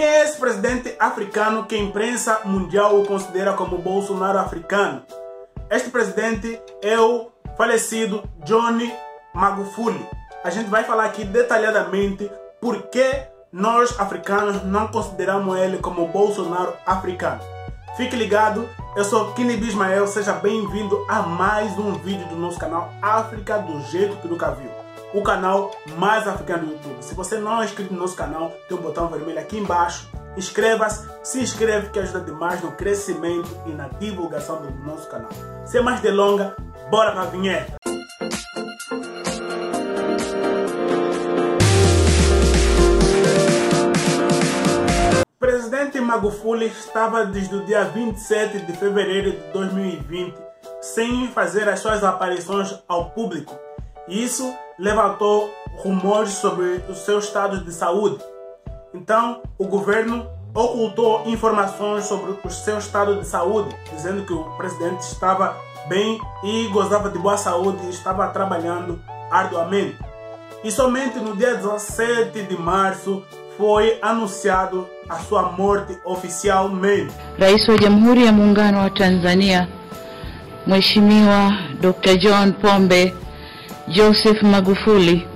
Quem é esse presidente africano que a imprensa mundial o considera como Bolsonaro africano? Este presidente é o falecido Johnny Magufuli. A gente vai falar aqui detalhadamente por que nós africanos não consideramos ele como Bolsonaro africano. Fique ligado, eu sou Kini Bismael, seja bem-vindo a mais um vídeo do nosso canal África do Jeito que Nunca Viu o canal mais africano do YouTube. Se você não é inscrito no nosso canal, tem um botão vermelho aqui embaixo. Inscreva-se, se inscreve que ajuda demais no crescimento e na divulgação do nosso canal. Sem mais delongas, bora para a vinheta! presidente Magufuli estava desde o dia 27 de fevereiro de 2020 sem fazer as suas aparições ao público. Isso levantou rumores sobre o seu estado de saúde. Então, o governo ocultou informações sobre o seu estado de saúde, dizendo que o presidente estava bem e gozava de boa saúde e estava trabalhando arduamente. E somente no dia 17 de março foi anunciado a sua morte oficialmente. Rais wa Jamhuri ya Muungano wa Tanzania Mheshimiwa Dr. John Pombe Joseph Magufuli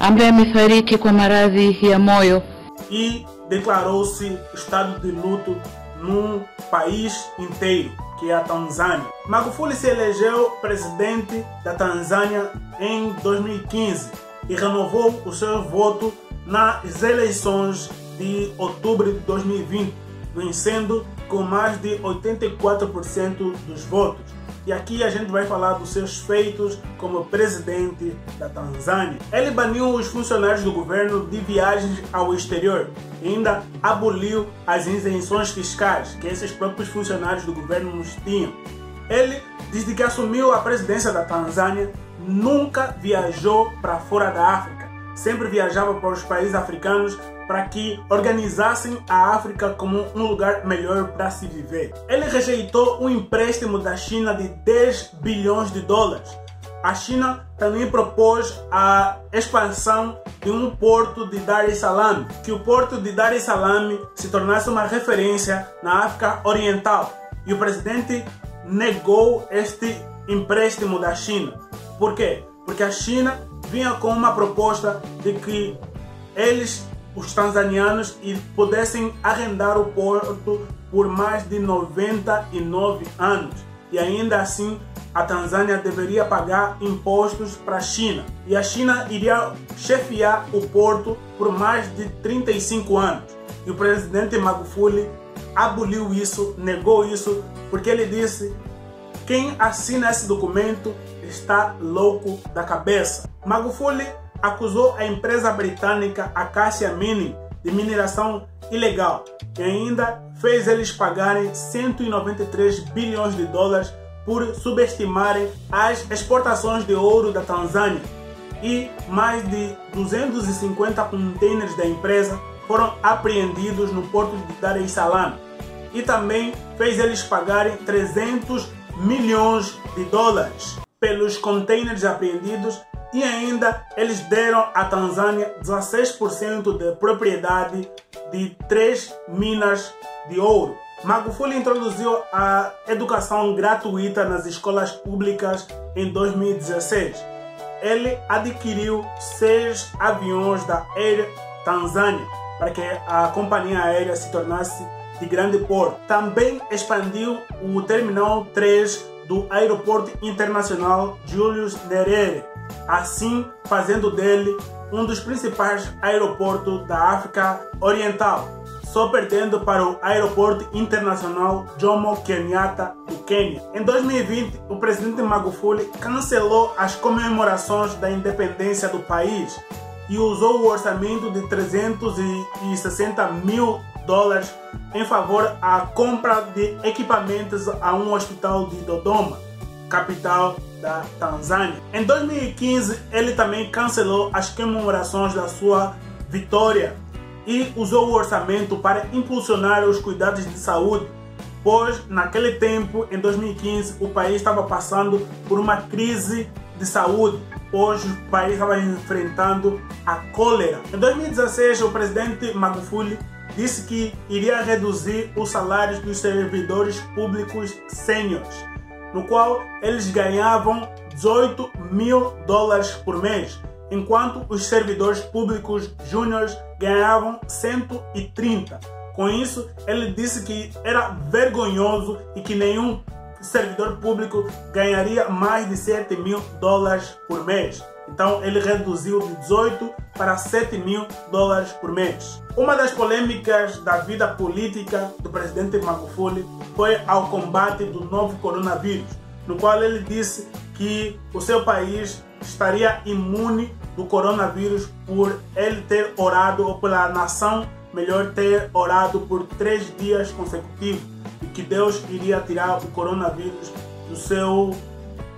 ambaye amefariki kwa maradhi ya moyo e declarou-se estado de luto no país inteiro, que é a Tanzânia. Magufuli se elegeu presidente da Tanzânia em 2015 e renovou o seu voto nas eleições de outubro de 2020, vencendo com mais de 84% dos votos. E aqui a gente vai falar dos seus feitos como presidente da Tanzânia. Ele baniu os funcionários do governo de viagens ao exterior ainda aboliu as isenções fiscais que esses próprios funcionários do governo nos tinham. Ele, desde que assumiu a presidência da Tanzânia, nunca viajou para fora da África. Sempre viajava para os países africanos para que organizassem a África como um lugar melhor para se viver. Ele rejeitou um empréstimo da China de 10 bilhões de dólares. A China também propôs a expansão de um porto de Dar es Salaam, que o porto de Dar es Salaam se tornasse uma referência na África Oriental. E o presidente negou este empréstimo da China. Por quê? Porque a China vinha com uma proposta de que eles os tanzanianos pudessem arrendar o porto por mais de 99 anos. E ainda assim, a Tanzânia deveria pagar impostos para a China. E a China iria chefiar o porto por mais de 35 anos. E o presidente Magufuli aboliu isso, negou isso, porque ele disse: quem assina esse documento está louco da cabeça. Magufuli acusou a empresa britânica Acacia Mining de mineração ilegal e ainda fez eles pagarem 193 bilhões de dólares por subestimarem as exportações de ouro da Tanzânia. E mais de 250 contêineres da empresa foram apreendidos no porto de Dar es Salaam. E também fez eles pagarem 300 milhões de dólares pelos contêineres apreendidos e ainda eles deram à Tanzânia 16% de propriedade de três minas de ouro. Magufuli introduziu a educação gratuita nas escolas públicas em 2016. Ele adquiriu seis aviões da Air Tanzânia para que a companhia aérea se tornasse de grande porte. Também expandiu o Terminal 3 do Aeroporto Internacional Julius Nyerere assim fazendo dele um dos principais aeroportos da África Oriental, só perdendo para o Aeroporto Internacional Jomo Kenyatta do Quênia. Em 2020, o presidente Magufuli cancelou as comemorações da independência do país e usou o orçamento de 360 mil dólares em favor à compra de equipamentos a um hospital de Dodoma, capital da Tanzânia. Em 2015, ele também cancelou as comemorações da sua vitória e usou o orçamento para impulsionar os cuidados de saúde, pois naquele tempo, em 2015, o país estava passando por uma crise de saúde pois o país estava enfrentando a cólera. Em 2016, o presidente Magufuli disse que iria reduzir os salários dos servidores públicos sêniores, no qual eles ganhavam 18 mil dólares por mês, enquanto os servidores públicos júniores ganhavam 130. Com isso, ele disse que era vergonhoso e que nenhum servidor público ganharia mais de 7 mil dólares por mês. Então ele reduziu de 18 para 7 mil dólares por mês. Uma das polêmicas da vida política do presidente Magufuli foi ao combate do novo coronavírus, no qual ele disse que o seu país estaria imune do coronavírus por ele ter orado, ou pela nação, melhor, ter orado por três dias consecutivos que Deus iria tirar o coronavírus do seu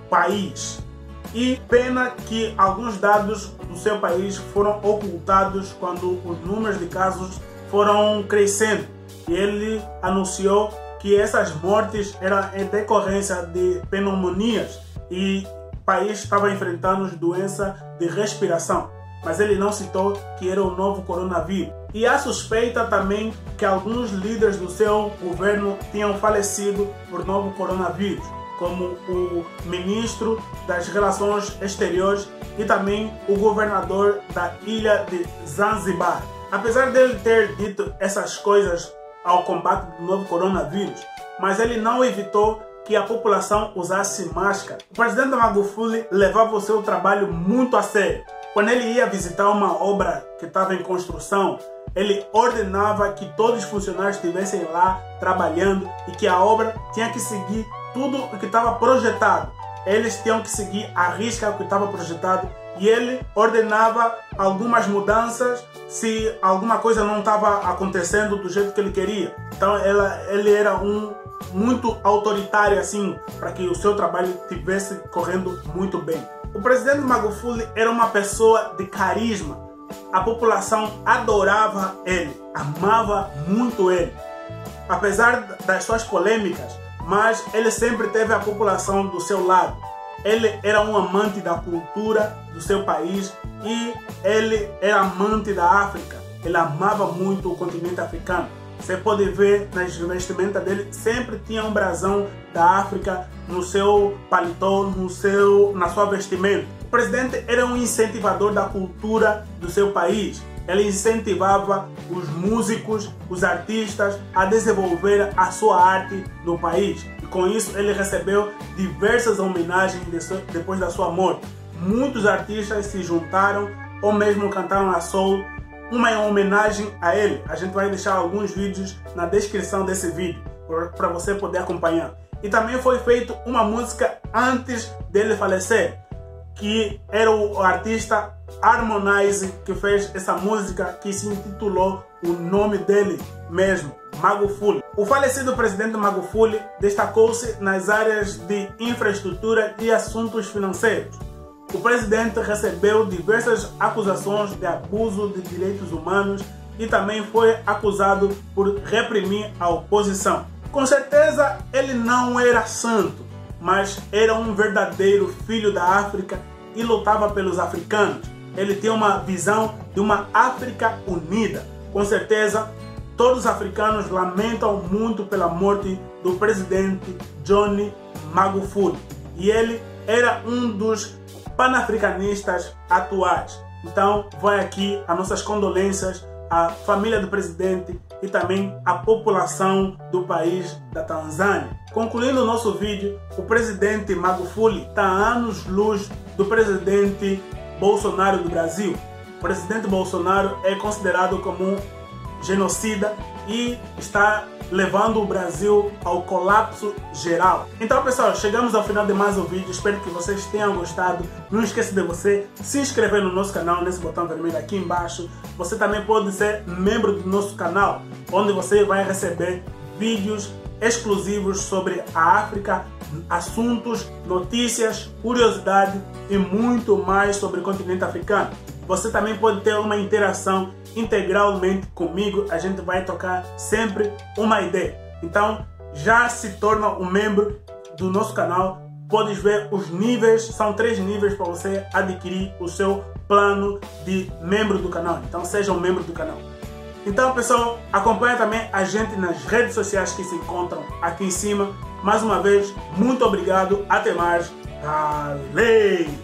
país. E pena que alguns dados do seu país foram ocultados quando os números de casos foram crescendo. E ele anunciou que essas mortes eram em decorrência de pneumonias e o país estava enfrentando doença de respiração. Mas ele não citou que era o novo coronavírus. E há suspeita também que alguns líderes do seu governo tinham falecido por novo coronavírus como o ministro das Relações Exteriores e também o governador da ilha de Zanzibar. Apesar dele ter dito essas coisas ao combate do novo coronavírus, mas ele não evitou que a população usasse máscara. O presidente Magufuli levava o seu trabalho muito a sério. Quando ele ia visitar uma obra que estava em construção, ele ordenava que todos os funcionários estivessem lá trabalhando e que a obra tinha que seguir tudo o que estava projetado. Eles tinham que seguir a risca que estava projetado e ele ordenava algumas mudanças se alguma coisa não estava acontecendo do jeito que ele queria. Então ela, ele era um muito autoritário assim para que o seu trabalho estivesse correndo muito bem. O presidente Magufuli era uma pessoa de carisma. A população adorava ele, amava muito ele. Apesar das suas polêmicas, mas ele sempre teve a população do seu lado. Ele era um amante da cultura do seu país e ele era amante da África. Ele amava muito o continente africano. Você pode ver nas vestimentas dele, sempre tinha um brasão da África no seu paletó, no seu, na sua vestimenta. O presidente era um incentivador da cultura do seu país. Ele incentivava os músicos, os artistas a desenvolver a sua arte no país. E com isso ele recebeu diversas homenagens depois da sua morte. Muitos artistas se juntaram ou mesmo cantaram a soul uma homenagem a ele. A gente vai deixar alguns vídeos na descrição desse vídeo para você poder acompanhar. E também foi feita uma música antes dele falecer, que era o artista Harmonize que fez essa música que se intitulou o nome dele mesmo, Magufuli. O falecido presidente Magufuli destacou-se nas áreas de infraestrutura e assuntos financeiros. O presidente recebeu diversas acusações de abuso de direitos humanos e também foi acusado por reprimir a oposição. Com certeza ele não era santo, mas era um verdadeiro filho da África e lutava pelos africanos. Ele tinha uma visão de uma África unida. Com certeza, todos os africanos lamentam muito pela morte do presidente Johnny Magufuli. E ele era um dos panafricanistas atuais. Então, vai aqui as nossas condolências à família do presidente e também à população do país da Tanzânia. Concluindo o nosso vídeo, o presidente Magufuli está a anos-luz do presidente Bolsonaro do Brasil. O presidente Bolsonaro é considerado como um genocida e está levando o Brasil ao colapso geral. Então, pessoal, chegamos ao final de mais um vídeo. Espero que vocês tenham gostado. Não esqueça de você se inscrever no nosso canal, nesse botão vermelho aqui embaixo. Você também pode ser membro do nosso canal, onde você vai receber vídeos exclusivos sobre a África, assuntos, notícias, curiosidade e muito mais sobre o continente africano. Você também pode ter uma interação integralmente comigo, a gente vai tocar sempre uma ideia. Então, já se torna um membro do nosso canal podes ver os níveis, são três níveis para você adquirir o seu plano de membro do canal. Então seja um membro do canal. Então pessoal, acompanha também a gente nas redes sociais que se encontram aqui em cima. Mais uma vez, muito obrigado, até mais. Valeu!